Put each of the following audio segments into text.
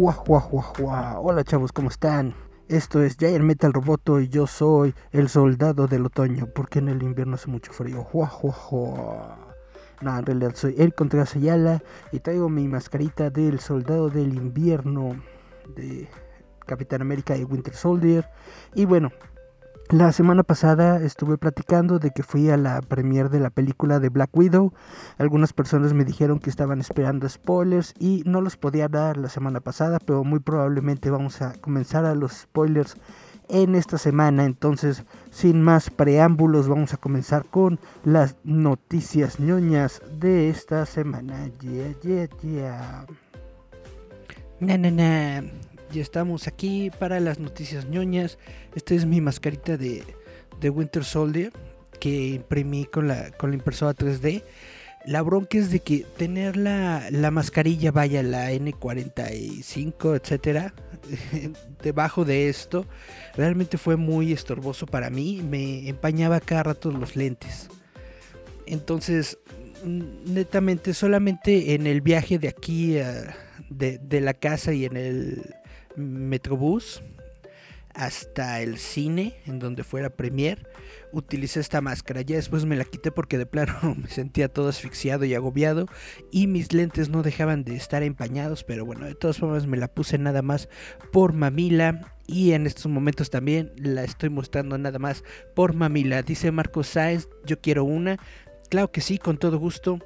Hola chavos, ¿cómo están? Esto es Giant Metal Roboto y yo soy el soldado del otoño, porque en el invierno hace mucho frío. No, en realidad soy Eric Contreras y traigo mi mascarita del soldado del invierno de Capitán América y Winter Soldier. Y bueno, la semana pasada estuve platicando de que fui a la premiere de la película de Black Widow. Algunas personas me dijeron que estaban esperando spoilers y no los podía dar la semana pasada, pero muy probablemente vamos a comenzar a los spoilers en esta semana. Entonces, sin más preámbulos, vamos a comenzar con las noticias ñoñas de esta semana. Yeah, yeah, yeah. Na, na, na ya estamos aquí para las noticias ñoñas. Esta es mi mascarita de, Winter Soldier que imprimí con la, con la impresora 3D. La bronca es de que tener la, la mascarilla, vaya, la N45, etcétera, debajo de esto, realmente fue muy estorboso para mí. Me empañaba cada rato los lentes. Entonces, netamente, solamente en el viaje de aquí de, de la casa y en el Metrobús hasta el cine, en donde fuera premier, utilicé esta máscara. Ya después me la quité porque de plano me sentía todo asfixiado y agobiado y mis lentes no dejaban de estar empañados, pero bueno, de todas formas me la puse nada más por mamila y en estos momentos también la estoy mostrando nada más por mamila. Dice Marco Sáez, yo quiero una. Claro que sí, con todo gusto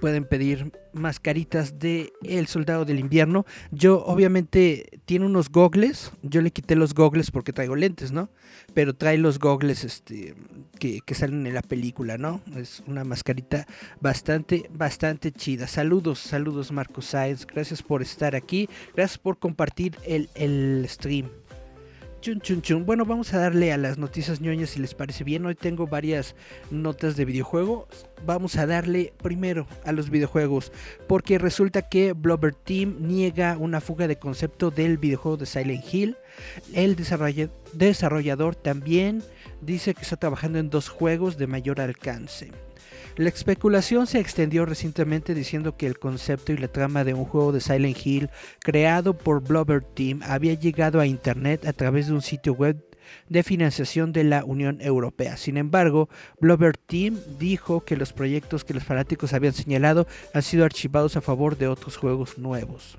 pueden pedir mascaritas de El Soldado del Invierno. Yo obviamente tiene unos gogles, yo le quité los gogles porque traigo lentes, ¿no? Pero trae los gogles este, que, que salen en la película, ¿no? Es una mascarita bastante, bastante chida. Saludos, saludos Marco Sáenz, gracias por estar aquí, gracias por compartir el, el stream. Bueno, vamos a darle a las noticias ñoñas si les parece bien. Hoy tengo varias notas de videojuego. Vamos a darle primero a los videojuegos. Porque resulta que Blubber Team niega una fuga de concepto del videojuego de Silent Hill. El desarrollador también dice que está trabajando en dos juegos de mayor alcance. La especulación se extendió recientemente diciendo que el concepto y la trama de un juego de Silent Hill creado por Blubber Team había llegado a Internet a través de un sitio web de financiación de la Unión Europea. Sin embargo, Blubber Team dijo que los proyectos que los fanáticos habían señalado han sido archivados a favor de otros juegos nuevos.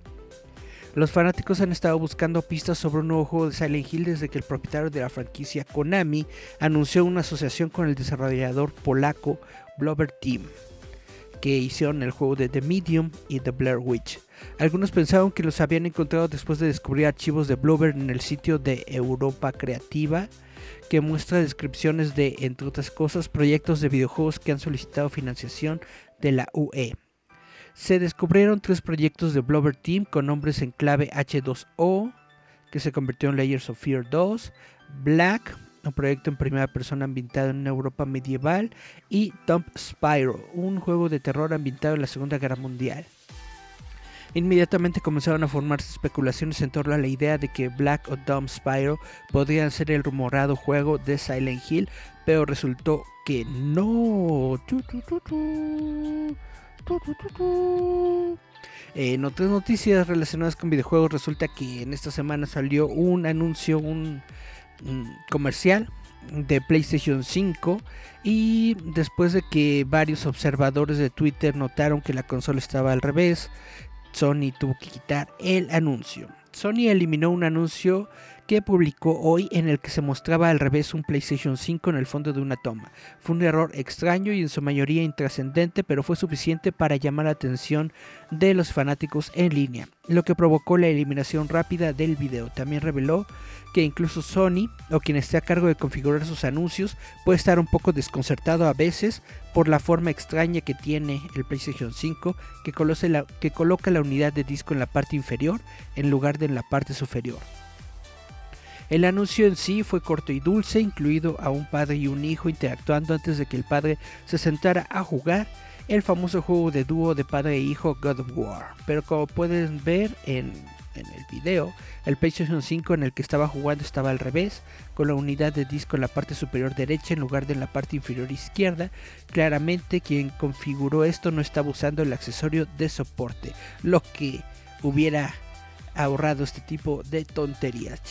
Los fanáticos han estado buscando pistas sobre un nuevo juego de Silent Hill desde que el propietario de la franquicia Konami anunció una asociación con el desarrollador polaco Blubber Team, que hicieron el juego de The Medium y The Blair Witch. Algunos pensaban que los habían encontrado después de descubrir archivos de Blubber en el sitio de Europa Creativa, que muestra descripciones de, entre otras cosas, proyectos de videojuegos que han solicitado financiación de la UE. Se descubrieron tres proyectos de Blubber Team con nombres en clave H2O, que se convirtió en Layers of Fear 2, Black, un proyecto en primera persona ambientado en Europa medieval, y Dump Spyro, un juego de terror ambientado en la Segunda Guerra Mundial. Inmediatamente comenzaron a formarse especulaciones en torno a la idea de que Black o Dump Spyro podrían ser el rumorado juego de Silent Hill, pero resultó que no. En otras noticias relacionadas con videojuegos, resulta que en esta semana salió un anuncio, un comercial de PlayStation 5 y después de que varios observadores de Twitter notaron que la consola estaba al revés, Sony tuvo que quitar el anuncio. Sony eliminó un anuncio que publicó hoy en el que se mostraba al revés un PlayStation 5 en el fondo de una toma. Fue un error extraño y en su mayoría intrascendente, pero fue suficiente para llamar la atención de los fanáticos en línea, lo que provocó la eliminación rápida del video. También reveló que incluso Sony o quien esté a cargo de configurar sus anuncios puede estar un poco desconcertado a veces por la forma extraña que tiene el PlayStation 5 que, que coloca la unidad de disco en la parte inferior en lugar de en la parte superior. El anuncio en sí fue corto y dulce, incluido a un padre y un hijo interactuando antes de que el padre se sentara a jugar el famoso juego de dúo de padre e hijo God of War. Pero como pueden ver en, el video, el PlayStation 5 en el que estaba jugando estaba al revés, con la unidad de disco en la parte superior derecha en lugar de en la parte inferior izquierda. Claramente quien configuró esto no estaba usando el accesorio de soporte, lo que hubiera ahorrado este tipo de tonterías.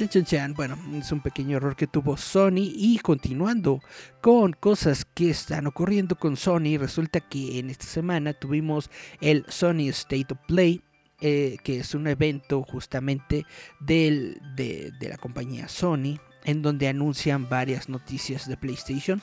Bueno, es un pequeño error que tuvo Sony y continuando con cosas que están ocurriendo con Sony, resulta que en esta semana tuvimos el Sony State of Play. Eh, que es un evento justamente del, de, de la compañía Sony en donde anuncian varias noticias de PlayStation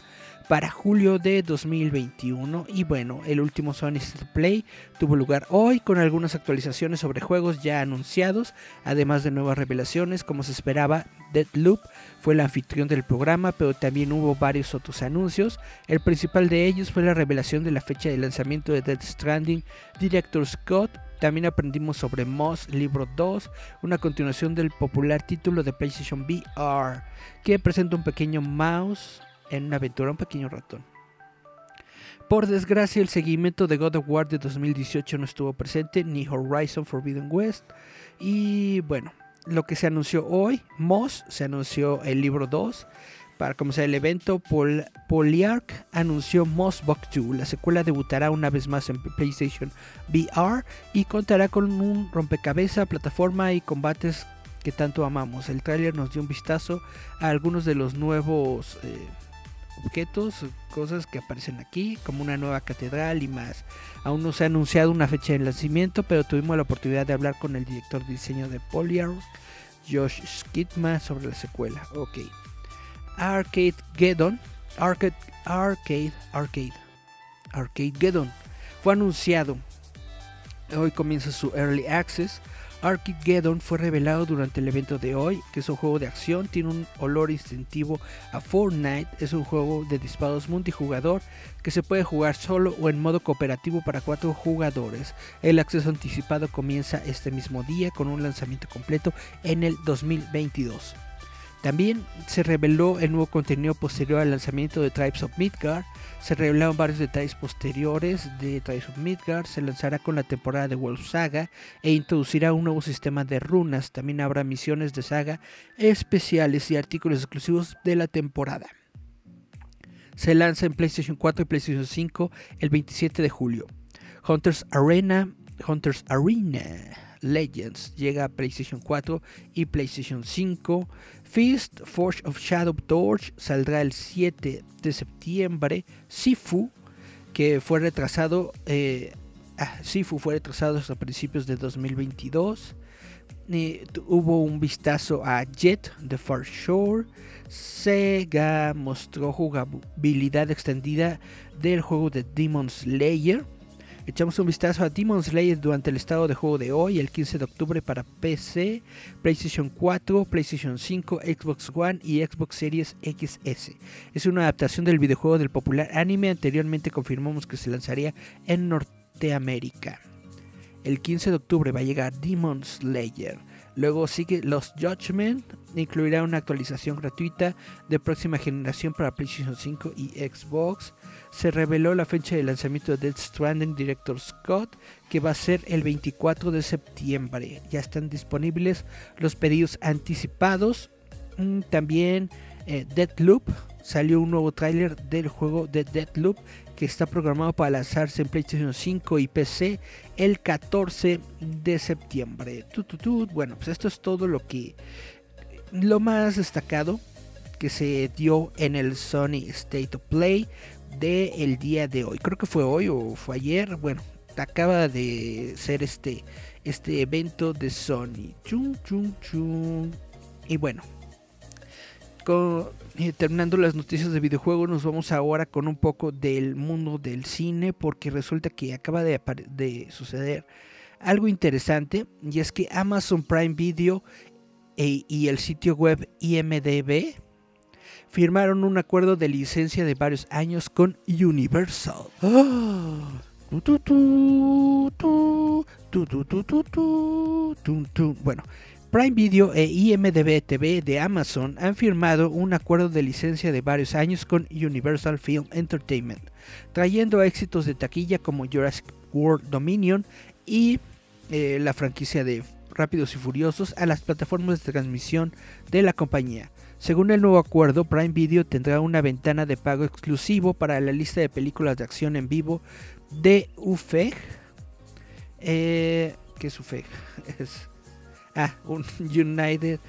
para julio de 2021. Y bueno, el último Sony Play tuvo lugar hoy con algunas actualizaciones sobre juegos ya anunciados, además de nuevas revelaciones. Como se esperaba, Deadloop fue el anfitrión del programa, pero también hubo varios otros anuncios. El principal de ellos fue la revelación de la fecha de lanzamiento de Dead Stranding Director Scott también aprendimos sobre Moss Libro 2, una continuación del popular título de PlayStation VR, que presenta un pequeño mouse en una aventura, un pequeño ratón. Por desgracia, el seguimiento de God of War de 2018 no estuvo presente, ni Horizon Forbidden West. Y bueno, lo que se anunció hoy, Moss, se anunció el libro 2. Para comenzar el evento, Pol Polyarch anunció Moss Book 2. La secuela debutará una vez más en PlayStation VR y contará con un rompecabezas, plataforma y combates que tanto amamos. El tráiler nos dio un vistazo a algunos de los nuevos eh, objetos, cosas que aparecen aquí, como una nueva catedral y más. Aún no se ha anunciado una fecha de lanzamiento, pero tuvimos la oportunidad de hablar con el director de diseño de Polyarch, Josh Skidma, sobre la secuela. Ok. Arcade Geddon, Arcade, Arcade, Arcade, Arcade Geddon, fue anunciado. Hoy comienza su Early Access. Arcade Geddon fue revelado durante el evento de hoy, que es un juego de acción, tiene un olor instintivo a Fortnite, es un juego de disparos multijugador que se puede jugar solo o en modo cooperativo para cuatro jugadores. El acceso anticipado comienza este mismo día con un lanzamiento completo en el 2022. También se reveló el nuevo contenido posterior al lanzamiento de Tribes of Midgard. Se revelaron varios detalles posteriores de Tribes of Midgard. Se lanzará con la temporada de Wolf Saga e introducirá un nuevo sistema de runas. También habrá misiones de saga especiales y artículos exclusivos de la temporada. Se lanza en PlayStation 4 y PlayStation 5 el 27 de julio. Hunters Arena, Hunters Arena Legends llega a PlayStation 4 y PlayStation 5. Fist Forge of Shadow Torch saldrá el 7 de septiembre. Sifu, que fue retrasado, eh, ah, Sifu fue retrasado hasta principios de 2022. hubo un vistazo a Jet The Far Shore. Sega mostró jugabilidad extendida del juego de Demon Slayer. Echamos un vistazo a Demon Slayer durante el estado de juego de hoy, el 15 de octubre para PC, PlayStation 4, PlayStation 5, Xbox One y Xbox Series XS. Es una adaptación del videojuego del popular anime, anteriormente confirmamos que se lanzaría en Norteamérica. El 15 de octubre va a llegar Demon Slayer. Luego sigue Los Judgment, incluirá una actualización gratuita de próxima generación para PlayStation 5 y Xbox se reveló la fecha de lanzamiento de Dead Stranding Director Scott, que va a ser el 24 de septiembre. Ya están disponibles los pedidos anticipados. Mm, también eh, Deadloop. Salió un nuevo tráiler del juego de Deadloop que está programado para lanzarse en PlayStation 5 y PC el 14 de septiembre. Bueno, pues esto es todo lo que lo más destacado que se dio en el Sony State of Play de el día de hoy. Creo que fue hoy o fue ayer. Bueno, acaba de ser este, este evento de Sony. Chum, chum, chum. Y bueno, eh, terminando las noticias de videojuegos, nos vamos ahora con un poco del mundo del cine, porque resulta que acaba de, de suceder algo interesante, y es que Amazon Prime Video e, y el sitio web IMDB firmaron un acuerdo de licencia de varios años con Universal. Bueno, Prime Video e IMDB TV de Amazon han firmado un acuerdo de licencia de varios años con Universal Film Entertainment, trayendo éxitos de taquilla como Jurassic World Dominion y eh, la franquicia de Rápidos y Furiosos a las plataformas de transmisión de la compañía. Según el nuevo acuerdo, Prime Video tendrá una ventana de pago exclusivo para la lista de películas de acción en vivo de UFEG. Eh, ¿Qué es UFEG? Es, ah, un United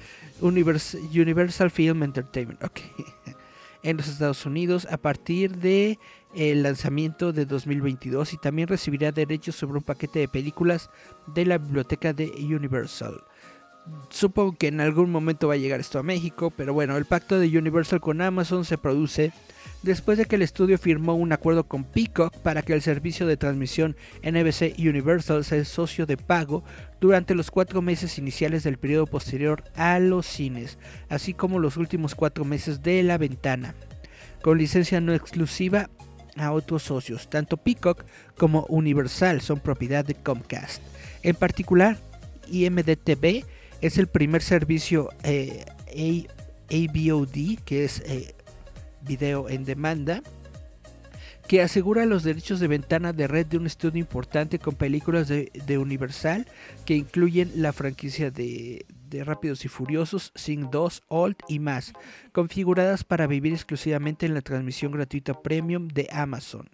Universal Film Entertainment. Ok. En los Estados Unidos a partir de el lanzamiento de 2022 y también recibirá derechos sobre un paquete de películas de la biblioteca de Universal. Supongo que en algún momento va a llegar esto a México, pero bueno, el pacto de Universal con Amazon se produce después de que el estudio firmó un acuerdo con Peacock para que el servicio de transmisión NBC Universal sea socio de pago durante los cuatro meses iniciales del periodo posterior a los cines, así como los últimos cuatro meses de la ventana, con licencia no exclusiva a otros socios. Tanto Peacock como Universal son propiedad de Comcast. En particular, IMDTV es el primer servicio eh, AVOD, que es eh, video en demanda, que asegura los derechos de ventana de red de un estudio importante con películas de, Universal que incluyen la franquicia de, Rápidos y Furiosos, Sing 2, Old y más, configuradas para vivir exclusivamente en la transmisión gratuita premium de Amazon.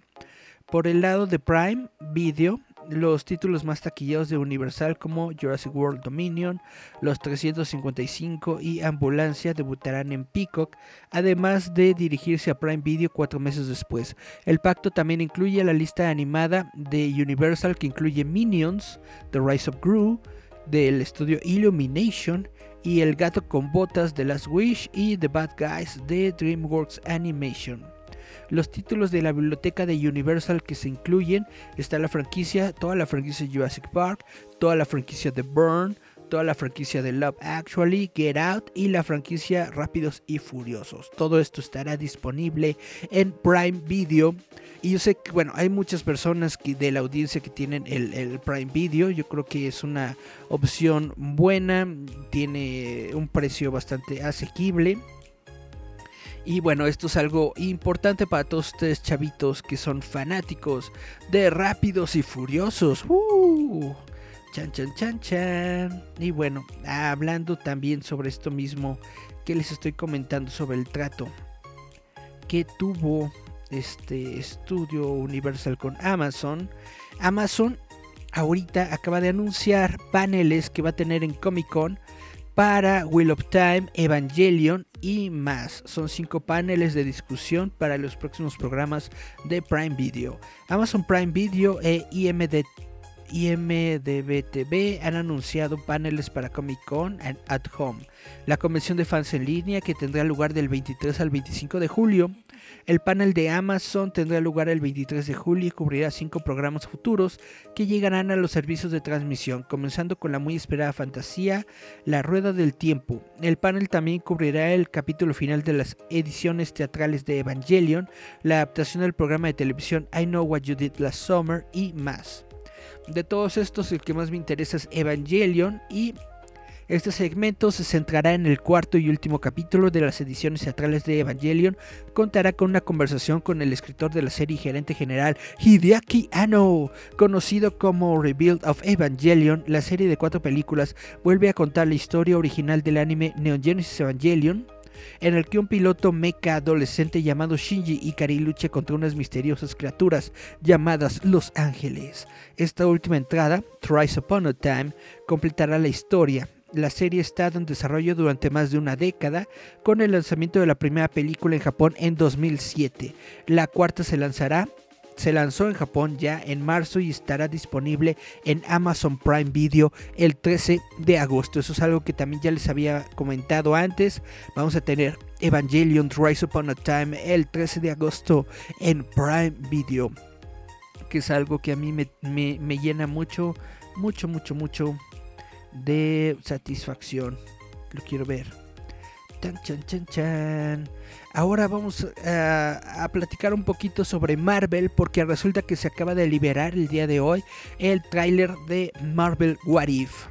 Por el lado de Prime Video, los títulos más taquillados de Universal como Jurassic World Dominion, Los 355 y Ambulancia debutarán en Peacock, además de dirigirse a Prime Video cuatro meses después. El pacto también incluye la lista animada de Universal que incluye Minions, The Rise of Gru, del estudio Illumination y El gato con botas de Last Wish y The Bad Guys de DreamWorks Animation los títulos de la biblioteca de Universal que se incluyen está la franquicia, toda la franquicia Jurassic Park, toda la franquicia de Burn, toda la franquicia de Love Actually, Get Out y la franquicia Rápidos y Furiosos. Todo esto estará disponible en Prime Video. Y yo sé que, bueno, hay muchas personas que, de la audiencia que tienen el, el, Prime Video. Yo creo que es una opción buena, tiene un precio bastante asequible. Y bueno, esto es algo importante para todos ustedes chavitos que son fanáticos de Rápidos y Furiosos. Uh, chan, chan, chan, chan. Y bueno, hablando también sobre esto mismo que les estoy comentando sobre el trato que tuvo este estudio Universal con Amazon. Amazon ahorita acaba de anunciar paneles que va a tener en Comic Con para Wheel of Time, Evangelion y más. Son cinco paneles de discusión para los próximos programas de Prime Video. Amazon Prime Video e IMD, IMDB TV han anunciado paneles para Comic Con at Home, la convención de fans en línea que tendrá lugar del 23 al 25 de julio el panel de Amazon tendrá lugar el 23 de julio y cubrirá cinco programas futuros que llegarán a los servicios de transmisión, comenzando con la muy esperada fantasía La Rueda del Tiempo. El panel también cubrirá el capítulo final de las ediciones teatrales de Evangelion, la adaptación del programa de televisión I Know What You Did Last Summer y más. De todos estos, el que más me interesa es Evangelion y este segmento se centrará en el cuarto y último capítulo de las ediciones teatrales de Evangelion. Contará con una conversación con el escritor de la serie y gerente general Hideaki Anno. Conocido como Rebuild of Evangelion, la serie de cuatro películas vuelve a contar la historia original del anime Neon Genesis Evangelion en el que un piloto mecha adolescente llamado Shinji Ikari lucha contra unas misteriosas criaturas llamadas Los Ángeles. Esta última entrada, Thrice Upon a Time, completará la historia la serie ha estado en desarrollo durante más de una década, con el lanzamiento de la primera película en Japón en 2007. La cuarta se lanzará se lanzó en Japón ya en marzo y estará disponible en Amazon Prime Video el 13 de agosto. Eso es algo que también ya les había comentado antes. Vamos a tener Evangelion Rise Upon a Time el 13 de agosto en Prime Video. Que es algo que a mí me, me, me llena mucho, mucho, mucho, mucho de satisfacción. Lo quiero ver. Chan, chan, chan, chan. Ahora vamos a, platicar un poquito sobre Marvel porque resulta que se acaba de liberar el día de hoy el tráiler de Marvel What If.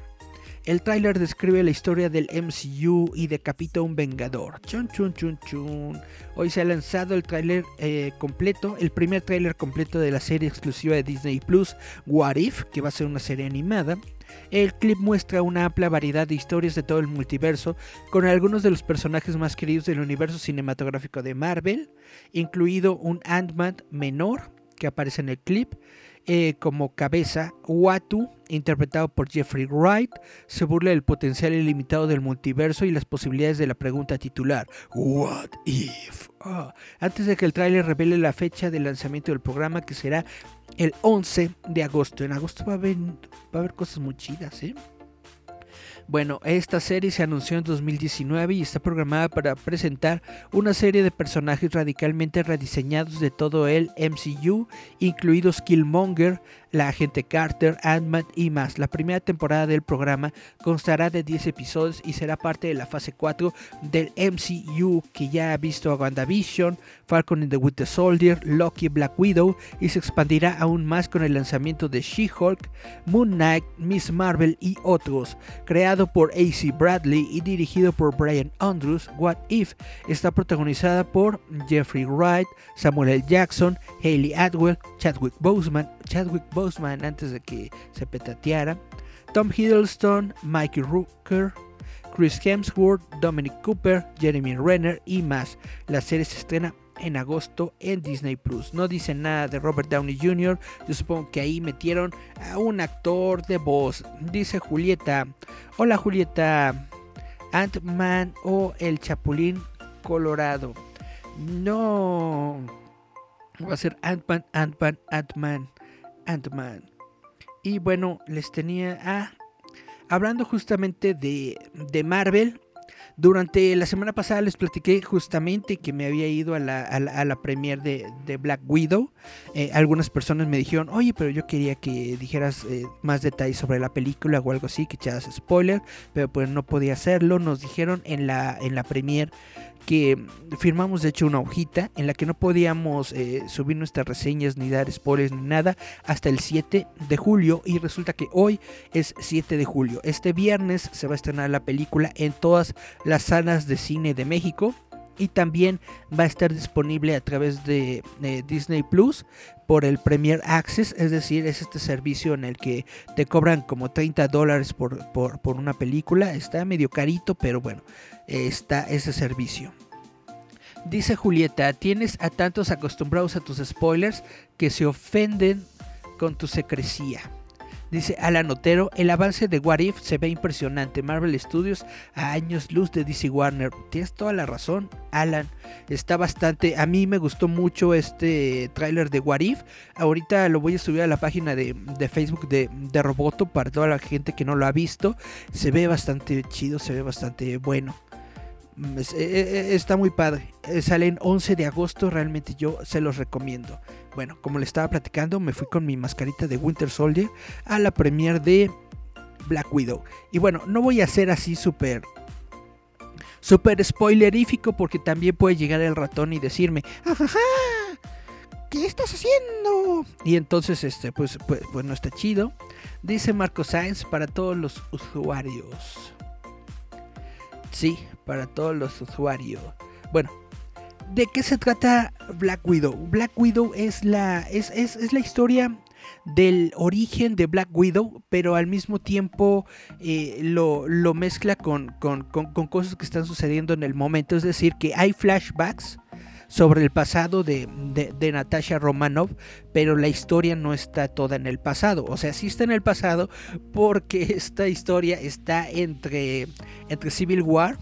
El tráiler describe la historia del MCU y decapita a un vengador. Chun, chun, chun, chun. Hoy se ha lanzado el tráiler eh, completo, el primer tráiler completo de la serie exclusiva de Disney Plus, What If, que va a ser una serie animada. El clip muestra una amplia variedad de historias de todo el multiverso, con algunos de los personajes más queridos del universo cinematográfico de Marvel, incluido un Ant-Man menor que aparece en el clip, eh, como cabeza, Watu, interpretado por Jeffrey Wright, se burla del potencial ilimitado del multiverso y las posibilidades de la pregunta titular What if? Oh, antes de que el tráiler revele la fecha de lanzamiento del programa, que será el 11 de agosto. En agosto va a haber, va a haber cosas muy chidas, ¿eh? Bueno, esta serie se anunció en 2019 y está programada para presentar una serie de personajes radicalmente rediseñados de todo el MCU, incluidos Killmonger, la agente Carter, Ant-Man y más. La primera temporada del programa constará de 10 episodios y será parte de la fase 4 del MCU que ya ha visto a WandaVision, Falcon and the Winter Soldier, Loki, Black Widow y se expandirá aún más con el lanzamiento de She-Hulk, Moon Knight, Miss Marvel y otros. Creado por AC Bradley y dirigido por Brian Andrews, What If está protagonizada por Jeffrey Wright, Samuel L. Jackson, Hayley Atwell, Chadwick Boseman, Chadwick Boseman antes de que se petateara, Tom Hiddleston, Mikey Rooker, Chris Hemsworth, Dominic Cooper, Jeremy Renner y más. La serie se estrena en agosto en Disney Plus. No dice nada de Robert Downey Jr. Yo supongo que ahí metieron a un actor de voz. Dice Julieta. Hola Julieta. Ant-Man o el Chapulín Colorado. No. Va a ser Ant-Man, Ant-Man, Ant-Man, Ant-Man. Y bueno, les tenía... Ah, hablando justamente de, de Marvel. Durante la semana pasada les platiqué justamente que me había ido a la, a la, a de, de, Black Widow. Eh, algunas personas me dijeron, oye, pero yo quería que dijeras eh, más detalles sobre la película o algo así, que echaras spoiler, pero pues no podía hacerlo. Nos dijeron en la, en la premiere que firmamos de hecho una hojita en la que no podíamos eh, subir nuestras reseñas ni dar spoilers ni nada hasta el 7 de julio y resulta que hoy es 7 de julio. Este viernes se va a estrenar la película en todas las salas de cine de México y también va a estar disponible a través de Disney Plus por el Premier Access, es decir, es este servicio en el que te cobran como 30 dólares por, por una película, está medio carito, pero bueno, está ese servicio. Dice Julieta, tienes a tantos acostumbrados a tus spoilers que se ofenden con tu secrecía. Dice Alan Otero, el avance de What If se ve impresionante. Marvel Studios a años luz de DC Warner. Tienes toda la razón, Alan. Está bastante... A mí me gustó mucho este tráiler de What If. Ahorita lo voy a subir a la página de, de Facebook de, de, Roboto para toda la gente que no lo ha visto. Se ve bastante chido, se ve bastante bueno. Está muy padre. Sale en 11 de agosto. Realmente yo se los recomiendo. Bueno, como le estaba platicando, me fui con mi mascarita de Winter Soldier a la premiere de Black Widow. Y bueno, no voy a ser así súper súper spoilerífico porque también puede llegar el ratón y decirme, ¡ajaja! ¿Qué estás haciendo? Y entonces, este, pues, pues, pues no está chido. Dice Marco Sainz para todos los usuarios. Sí, para todos los usuarios. Bueno, ¿de qué se trata Black Widow? Black Widow es la, es, es, es la historia del origen de Black Widow, pero al mismo tiempo eh, lo, lo, mezcla con, con, con, cosas que están sucediendo en el momento. Es decir, que hay flashbacks sobre el pasado de, de, de, Natasha Romanoff, pero la historia no está toda en el pasado. O sea, sí está en el pasado porque esta historia está entre, entre Civil War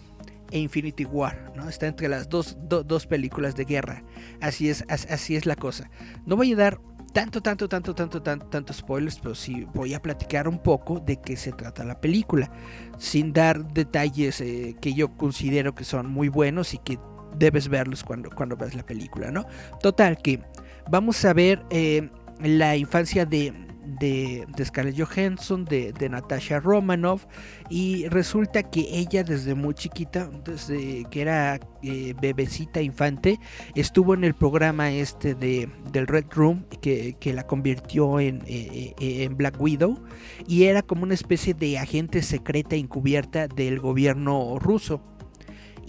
e Infinity War, ¿no? Está entre las dos, do, dos películas de guerra. Así es, así es la cosa. No voy a dar tanto, tanto, tanto, tanto, tanto, tanto spoilers, pero sí voy a platicar un poco de qué se trata la película, sin dar detalles eh, que yo considero que son muy buenos y que debes verlos cuando, cuando ves la película, ¿no? Total, que vamos a ver eh, la infancia de, de, Scarlett Johansson, de, Natasha Romanoff, y resulta que ella desde muy chiquita, desde que era eh, bebecita infante, estuvo en el programa este de, del Red Room, que, la convirtió en, eh, eh, en Black Widow, y era como una especie de agente secreta encubierta del gobierno ruso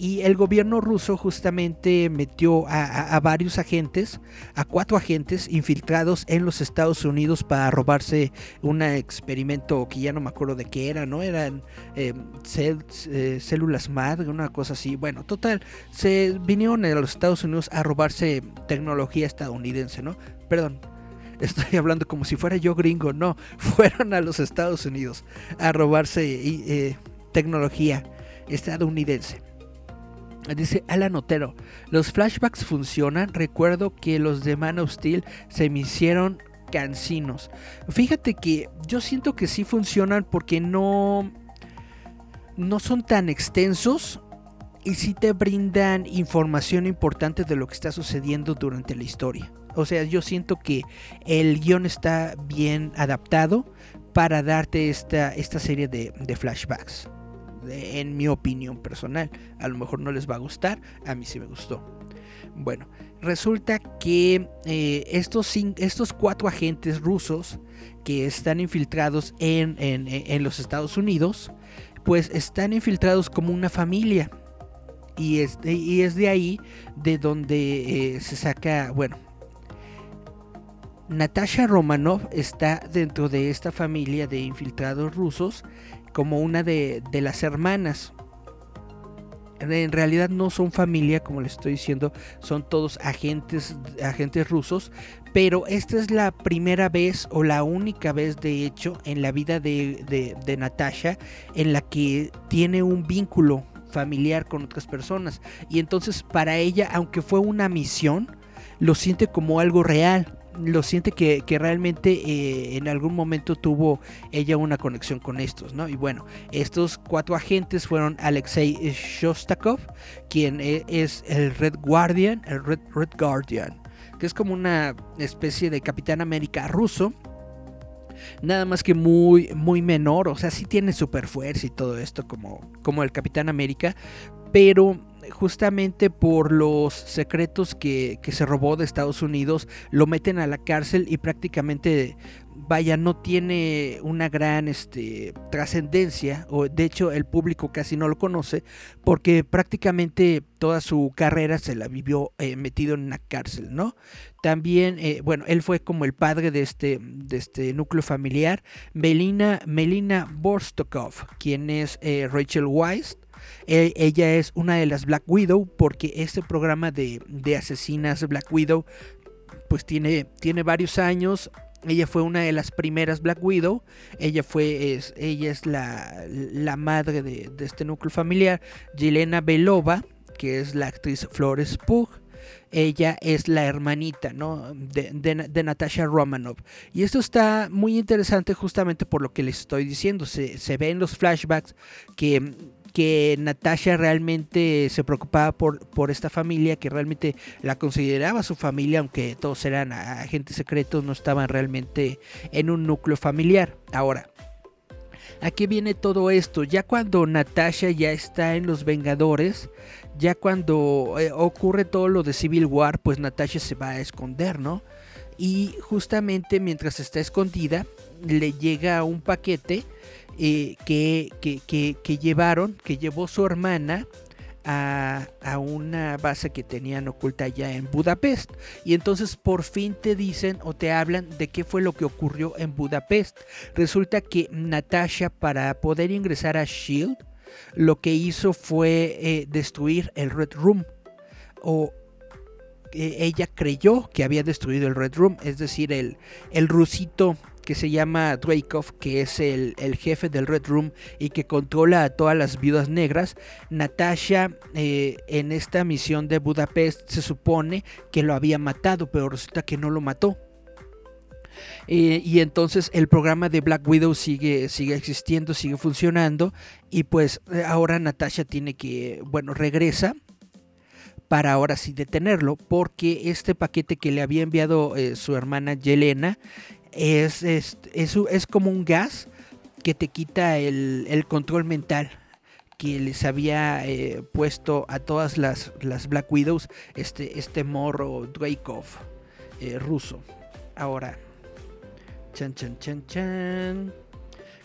y el gobierno ruso justamente metió a, varios agentes, a cuatro agentes infiltrados en los Estados Unidos para robarse un experimento que ya no me acuerdo de qué era, ¿no? Eran eh, eh, células madre, una cosa así. Bueno, total, se vinieron a los Estados Unidos a robarse tecnología estadounidense, ¿no? Perdón, estoy hablando como si fuera yo gringo, no, fueron a los Estados Unidos a robarse eh, tecnología estadounidense. Dice Alan Otero, los flashbacks funcionan. Recuerdo que los de Man of Steel se me hicieron cansinos. Fíjate que yo siento que sí funcionan porque no, no son tan extensos y sí te brindan información importante de lo que está sucediendo durante la historia. O sea, yo siento que el guion está bien adaptado para darte esta, esta serie de flashbacks en mi opinión personal. A lo mejor no les va a gustar, a mí sí me gustó. Bueno, resulta que eh, estos, estos cuatro agentes rusos que están infiltrados en, los Estados Unidos, pues están infiltrados como una familia. Y es, y es de ahí de donde eh, se saca, bueno, Natasha Romanov está dentro de esta familia de infiltrados rusos como una de, las hermanas. En realidad no son familia, como les estoy diciendo, son todos agentes, agentes rusos, pero esta es la primera vez o la única vez de hecho en la vida de, de Natasha en la que tiene un vínculo familiar con otras personas. Y entonces para ella, aunque fue una misión, lo siente como algo real lo siente que, realmente eh, en algún momento tuvo ella una conexión con estos, ¿no? Y bueno, estos cuatro agentes fueron Alexei Shostakov, quien e, es el Red Guardian, el Red, Red Guardian, que es como una especie de Capitán América ruso. Nada más que muy, muy menor, o sea, sí tiene super fuerza y todo esto como, como el Capitán América, pero justamente por los secretos que, se robó de Estados Unidos, lo meten a la cárcel y prácticamente, vaya, no tiene una gran este, trascendencia, o de hecho el público casi no lo conoce, porque prácticamente toda su carrera se la vivió eh, metido en una cárcel, ¿no? También, eh, bueno, él fue como el padre de este, de este núcleo familiar, Melina, Melina Borstokov, quien es eh, Rachel Weisz, e, ella es una de las Black Widow porque este programa de, asesinas Black Widow pues tiene, tiene varios años. Ella fue una de las primeras Black Widow. Ella fue, es, ella es la, la madre de, este núcleo familiar. Yelena Belova, que es la actriz Flores Pugh ella es la hermanita ¿no? de, de, Natasha Romanoff. Y esto está muy interesante justamente por lo que les estoy diciendo. Se, se ve en los flashbacks que que Natasha realmente se preocupaba por, por esta familia, que realmente la consideraba su familia, aunque todos eran agentes secretos, no estaban realmente en un núcleo familiar. Ahora, ¿a qué viene todo esto? Ya cuando Natasha ya está en los Vengadores, ya cuando eh, ocurre todo lo de Civil War, pues Natasha se va a esconder, ¿no? Y justamente mientras está escondida, le llega un paquete eh, que, que, llevaron, que llevó su hermana a, una base que tenían oculta ya en Budapest. Y entonces por fin te dicen o te hablan de qué fue lo que ocurrió en Budapest. Resulta que Natasha para poder ingresar a Shield lo que hizo fue eh, destruir el Red Room. O ella creyó que había destruido el Red Room, es decir, el, el rusito que se llama Dreykov, que es el, jefe del Red Room y que controla a todas las viudas negras. Natasha eh, en esta misión de Budapest se supone que lo había matado, pero resulta que no lo mató. Eh, y entonces el programa de Black Widow sigue, sigue existiendo, sigue funcionando. Y pues eh, ahora Natasha tiene que, bueno, regresa para ahora sí detenerlo, porque este paquete que le había enviado eh, su hermana Yelena es, es, es, como un gas que te quita el, el control mental que les había eh, puesto a todas las, las, Black Widows este, este morro Dracov eh, ruso. Ahora, chan, chan, chan, chan.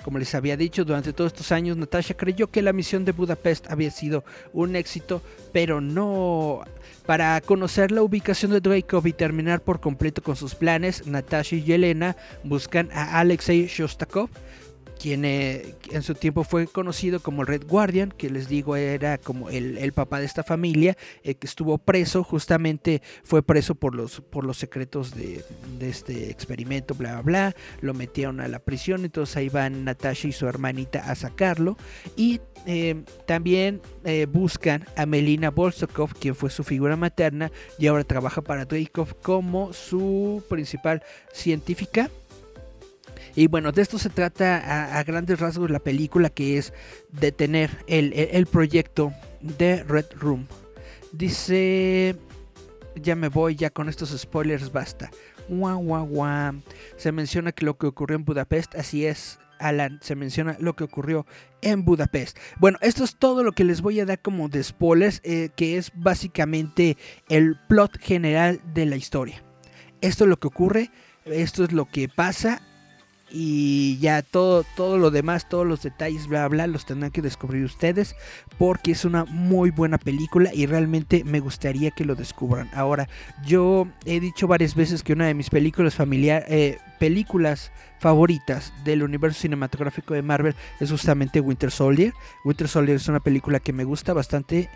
Como les había dicho, durante todos estos años Natasha creyó que la misión de Budapest había sido un éxito, pero no. Para conocer la ubicación de Dracov y terminar por completo con sus planes, Natasha y Yelena buscan a Alexei Shostakov, quien eh, en su tiempo fue conocido como Red Guardian, que les digo era como el, papá de esta familia, eh, que estuvo preso, justamente fue preso por los, por los secretos de, este experimento, bla, bla, bla, lo metieron a la prisión, entonces ahí van Natasha y su hermanita a sacarlo, y eh, también buscan a Melina Bolsokov, quien fue su figura materna, y ahora trabaja para Dreykov como su principal científica. Y bueno, de esto se trata a, grandes rasgos la película, que es detener el, el, proyecto de Red Room. Dice, ya me voy, ya con estos spoilers basta. Guau, guau, guau. Se menciona que lo que ocurrió en Budapest, así es, Alan, se menciona lo que ocurrió en Budapest. Bueno, esto es todo lo que les voy a dar como de spoilers, eh, que es básicamente el plot general de la historia. Esto es lo que ocurre, esto es lo que pasa y ya todo, todo lo demás, todos los detalles, bla, bla, los tendrán que descubrir ustedes porque es una muy buena película y realmente me gustaría que lo descubran. Ahora, yo he dicho varias veces que una de mis películas familiares, eh, películas favoritas del universo cinematográfico de Marvel es justamente Winter Soldier. Winter Soldier es una película que me gusta bastante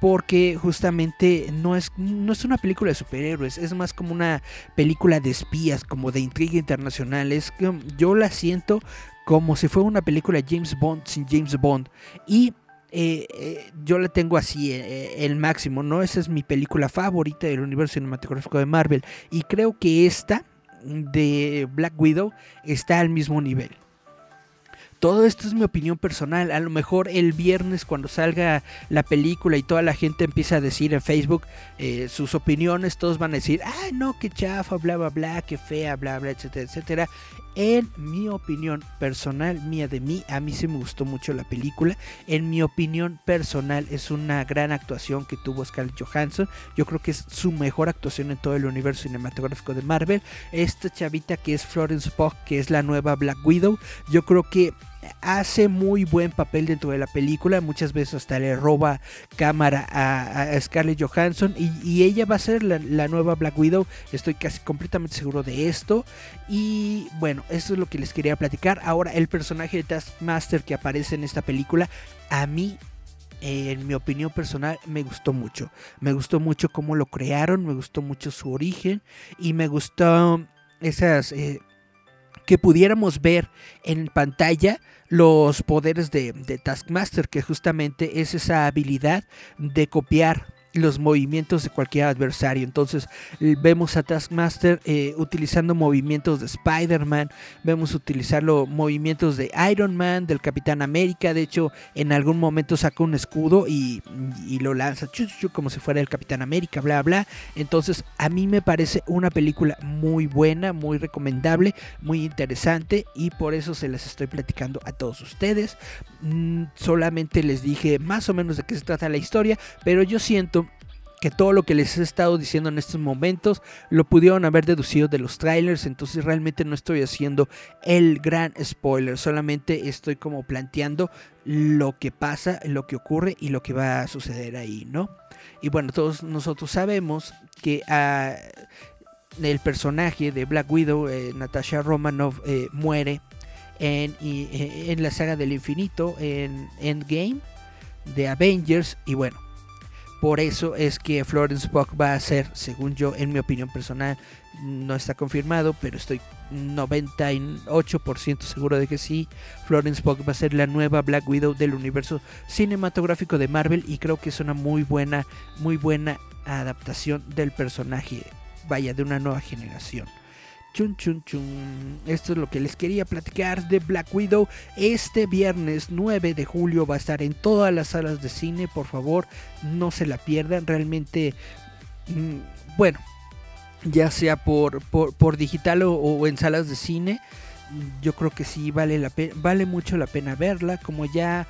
porque justamente no es, no es una película de superhéroes, es más como una película de espías, como de intriga internacional. Es que yo la siento como si fuera una película James Bond sin James Bond. Y eh, eh, yo la tengo así, eh, el máximo, ¿no? Esa es mi película favorita del universo cinematográfico de Marvel. Y creo que esta de Black Widow está al mismo nivel. Todo esto es mi opinión personal. A lo mejor el viernes cuando salga la película y toda la gente empieza a decir en Facebook eh, sus opiniones, todos van a decir, ah, no, qué chafa, bla, bla, bla, qué fea, bla, bla, etcétera, etcétera. En mi opinión personal, mía de mí, a mí sí me gustó mucho la película. En mi opinión personal es una gran actuación que tuvo Scarlett Johansson. Yo creo que es su mejor actuación en todo el universo cinematográfico de Marvel. Esta chavita que es Florence Pugh, que es la nueva Black Widow, yo creo que hace muy buen papel dentro de la película. Muchas veces hasta le roba cámara a, Scarlett Johansson. Y, ella va a ser la, nueva Black Widow. Estoy casi completamente seguro de esto. Y bueno, eso es lo que les quería platicar. Ahora, el personaje de Taskmaster que aparece en esta película, a mí en mi opinión personal, me gustó mucho. Me gustó mucho cómo lo crearon, me gustó mucho su origen y me gustó esas eh, que pudiéramos ver en pantalla los poderes de, de, Taskmaster, que justamente es esa habilidad de copiar los movimientos de cualquier adversario. Entonces vemos a Taskmaster eh, utilizando movimientos de Spider-Man, vemos utilizarlo movimientos de Iron Man, del Capitán América. De hecho, en algún momento saca un escudo y, lo lanza como si fuera el Capitán América, bla, bla. Entonces a mí me parece una película muy buena, muy recomendable, muy interesante y por eso se les estoy platicando a todos ustedes. Mm, solamente les dije más o menos de qué se trata la historia, pero yo siento que todo lo que les he estado diciendo en estos momentos lo pudieron haber deducido de los trailers, entonces realmente no estoy haciendo el gran spoiler, solamente estoy como planteando lo que pasa, lo que ocurre y lo que va a suceder ahí, ¿no? Y bueno, todos nosotros sabemos que ah, el personaje de Black Widow, eh, Natasha Romanoff, eh, muere en, eh, en la saga del infinito, en Endgame de Avengers, y bueno por eso es que Florence Pugh va a ser, según yo, en mi opinión personal, no está confirmado, pero estoy 98% seguro de que sí. Florence Pugh va a ser la nueva Black Widow del universo cinematográfico de Marvel y creo que es una muy buena, muy buena adaptación del personaje, vaya, de una nueva generación. Chun chun chun. Esto es lo que les quería platicar de Black Widow. Este viernes 9 de julio va a estar en todas las salas de cine. Por favor, no se la pierdan. Realmente, mm, bueno, ya sea por, por, digital o, en salas de cine. Yo creo que sí vale, la vale mucho la pena verla. Como ya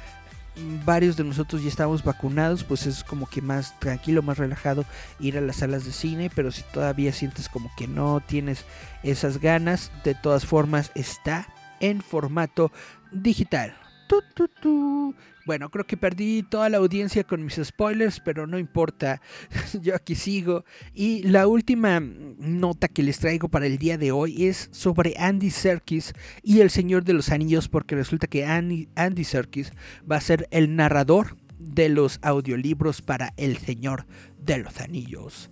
varios de nosotros ya estamos vacunados, pues es como que más tranquilo, más relajado ir a las salas de cine, pero si todavía sientes como que no tienes esas ganas, de todas formas está en formato digital. Bueno, creo que perdí toda la audiencia con mis spoilers, pero no importa, yo aquí sigo. Y la última nota que les traigo para el día de hoy es sobre Andy Serkis y el Señor de los Anillos, porque resulta que Andy, Andy Serkis va a ser el narrador de los audiolibros para El Señor de los Anillos.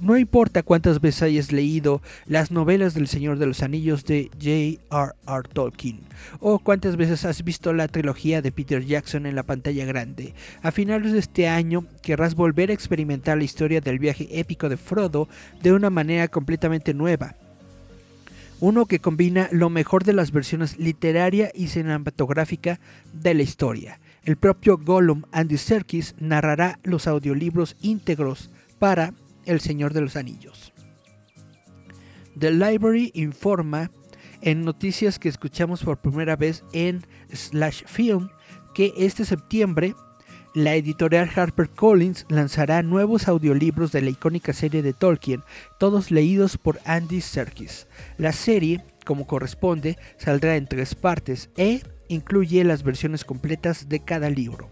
No importa cuántas veces hayas leído las novelas del Señor de los Anillos de J.R.R. Tolkien o cuántas veces has visto la trilogía de Peter Jackson en la pantalla grande. A finales de este año querrás volver a experimentar la historia del viaje épico de Frodo de una manera completamente nueva. Uno que combina lo mejor de las versiones literaria y cinematográfica de la historia el propio Gollum Andy Serkis narrará los audiolibros íntegros para El Señor de los Anillos. The Library informa en noticias que escuchamos por primera vez en Slash Film que este septiembre la editorial HarperCollins lanzará nuevos audiolibros de la icónica serie de Tolkien, todos leídos por Andy Serkis. La serie, como corresponde, saldrá en tres partes e incluye las versiones completas de cada libro.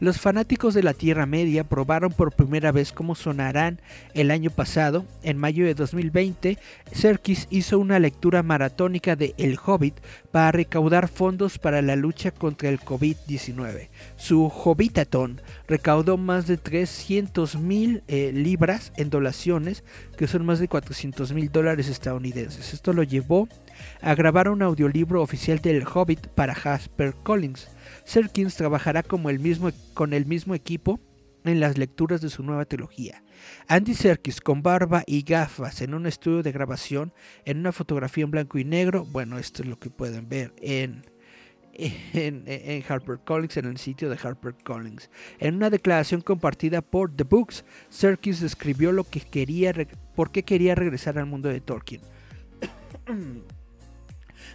Los fanáticos de la Tierra Media probaron por primera vez cómo sonarán el año pasado. En mayo de 2020, Serkis hizo una lectura maratónica de El Hobbit para recaudar fondos para la lucha contra el COVID-19. Su Hobbitathon recaudó más de 300 mil eh, libras en donaciones, que son más de 400 mil dólares estadounidenses. Esto lo llevó a grabar un audiolibro oficial del Hobbit para Jasper Collins. Serkins trabajará como el mismo, con el mismo equipo en las lecturas de su nueva trilogía. Andy Serkis con barba y gafas en un estudio de grabación en una fotografía en blanco y negro. Bueno, esto es lo que pueden ver en, en, en HarperCollins, en el sitio de HarperCollins. En una declaración compartida por The Books, Serkis describió lo que quería, por qué quería regresar al mundo de Tolkien.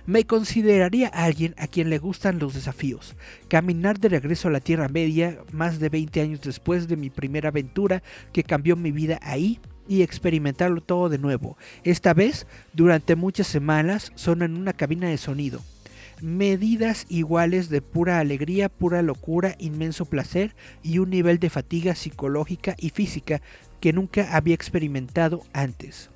Me consideraría alguien a quien le gustan los desafíos. Caminar de regreso a la Tierra Media más de 20 años después de mi primera aventura que cambió mi vida ahí y experimentarlo todo de nuevo. Esta vez, durante muchas semanas, son en una cabina de sonido. Medidas iguales de pura alegría, pura locura, inmenso placer y un nivel de fatiga psicológica y física que nunca había experimentado antes.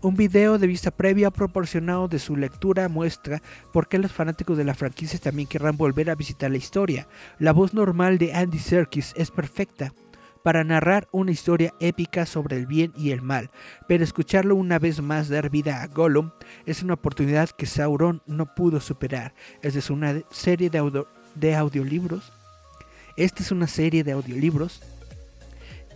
Un video de vista previa proporcionado de su lectura muestra por qué los fanáticos de la franquicia también querrán volver a visitar la historia. La voz normal de Andy Serkis es perfecta para narrar una historia épica sobre el bien y el mal, pero escucharlo una vez más dar vida a Gollum es una oportunidad que Sauron no pudo superar. Es una serie de, de audiolibros. Esta es una serie de audiolibros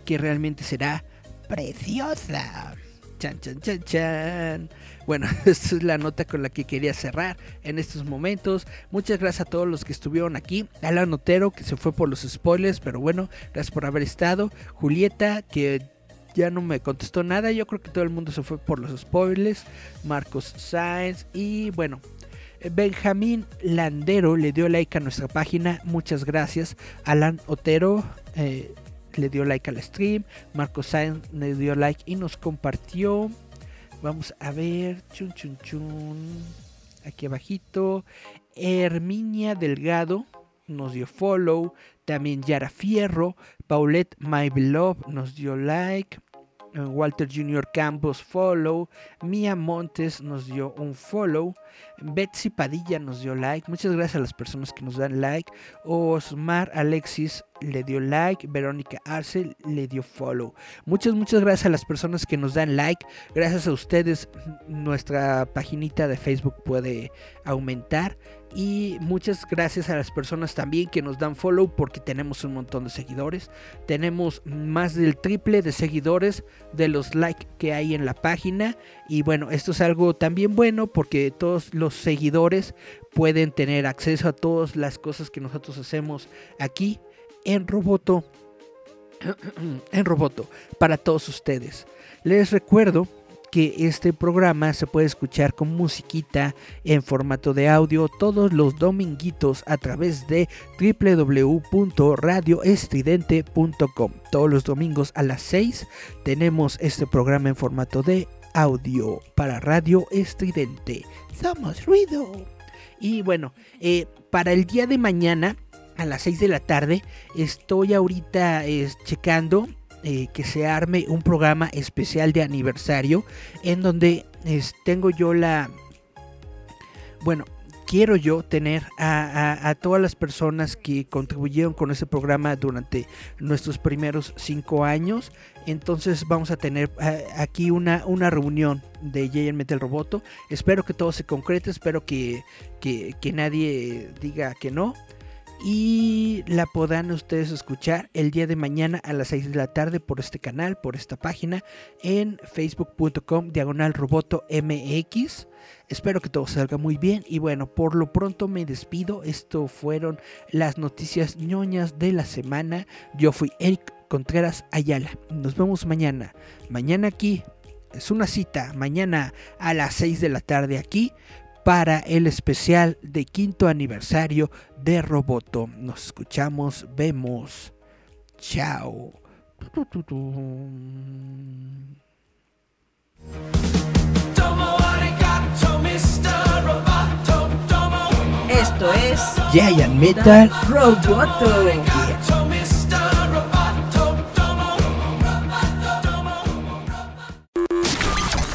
que realmente será preciosa. Chan, chan, chan, chan. Bueno, esta es la nota con la que quería cerrar en estos momentos. Muchas gracias a todos los que estuvieron aquí. Alan Otero, que se fue por los spoilers, pero bueno, gracias por haber estado. Julieta, que ya no me contestó nada. Yo creo que todo el mundo se fue por los spoilers. Marcos Sainz y bueno. Benjamín Landero le dio like a nuestra página. Muchas gracias. Alan Otero. Eh, le dio like al stream. Marco Sainz le dio like y nos compartió. Vamos a ver. Chun chun chun. Aquí abajito. Herminia Delgado nos dio follow. También Yara Fierro. Paulette My Beloved nos dio like. Walter Jr. Campos follow, Mia Montes nos dio un follow, Betsy Padilla nos dio like, muchas gracias a las personas que nos dan like, Osmar Alexis le dio like, Verónica Arce le dio follow. Muchas, muchas gracias a las personas que nos dan like. Gracias a ustedes nuestra paginita de Facebook puede aumentar. Y muchas gracias a las personas también que nos dan follow porque tenemos un montón de seguidores. Tenemos más del triple de seguidores de los likes que hay en la página. Y bueno, esto es algo también bueno porque todos los seguidores pueden tener acceso a todas las cosas que nosotros hacemos aquí en Roboto. en Roboto para todos ustedes. Les recuerdo que este programa se puede escuchar con musiquita en formato de audio todos los dominguitos a través de www.radioestridente.com. Todos los domingos a las 6 tenemos este programa en formato de audio para Radio Estridente. Somos ruido. Y bueno, eh, para el día de mañana a las 6 de la tarde estoy ahorita checando eh, que se arme un programa especial de aniversario en donde tengo yo la... Bueno, quiero yo tener a, todas las personas que contribuyeron con ese programa durante nuestros primeros cinco años. Entonces vamos a tener aquí una, una reunión de JN Metal Roboto. Espero que todo se concrete, espero que, que, que nadie diga que no y la podrán ustedes escuchar el día de mañana a las 6 de la tarde por este canal, por esta página en facebook.com diagonal roboto mx. Espero que todo salga muy bien y bueno, por lo pronto me despido. Esto fueron las noticias ñoñas de la semana. Yo fui Eric Contreras Ayala. Nos vemos mañana. Mañana aquí. Es una cita mañana a las 6 de la tarde aquí para el especial de quinto aniversario de Roboto. Nos escuchamos, vemos. Chao. Esto es Giant Metal Roboto.